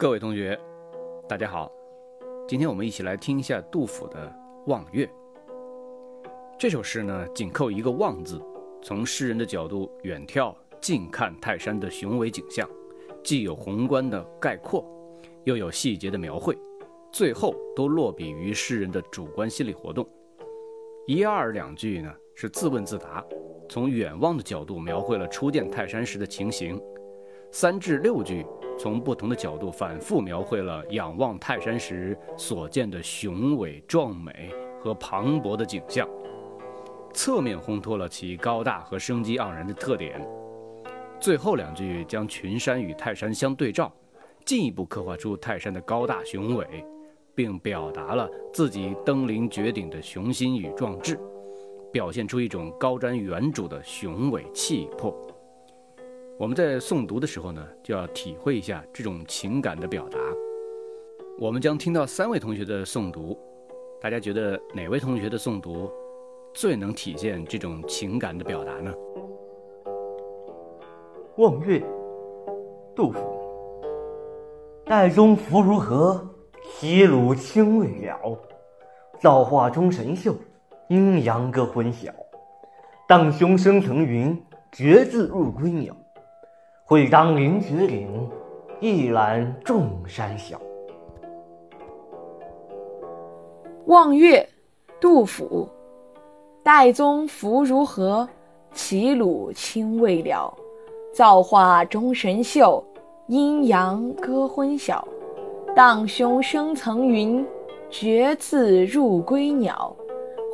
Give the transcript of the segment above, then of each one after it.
各位同学，大家好。今天我们一起来听一下杜甫的《望岳》。这首诗呢，紧扣一个“望”字，从诗人的角度远眺、近看泰山的雄伟景象，既有宏观的概括，又有细节的描绘，最后都落笔于诗人的主观心理活动。一二两句呢，是自问自答，从远望的角度描绘了初见泰山时的情形。三至六句。从不同的角度反复描绘了仰望泰山时所见的雄伟壮美和磅礴的景象，侧面烘托了其高大和生机盎然的特点。最后两句将群山与泰山相对照，进一步刻画出泰山的高大雄伟，并表达了自己登临绝顶的雄心与壮志，表现出一种高瞻远瞩的雄伟气魄。我们在诵读的时候呢，就要体会一下这种情感的表达。我们将听到三位同学的诵读，大家觉得哪位同学的诵读最能体现这种情感的表达呢？《望岳》，杜甫。岱宗夫如何？齐鲁青未了。造化钟神秀，阴阳各昏晓。荡胸生层云，决眦入归鸟。会当凌绝顶，一览众山小。望岳，杜甫。岱宗夫如何？齐鲁青未了。造化钟神秀，阴阳割昏晓。荡胸生层云，决眦入归鸟。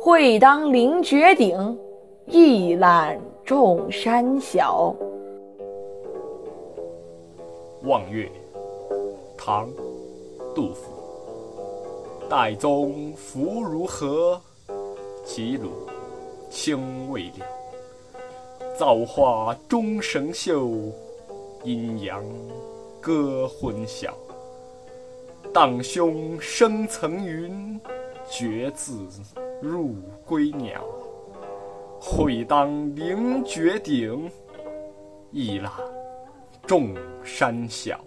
会当凌绝顶，一览众山小。《望岳》唐·杜甫。岱宗夫如何？齐鲁青未了。造化钟神秀，阴阳割昏晓。荡胸生层云，决眦入归鸟。会当凌绝顶，一览众山小。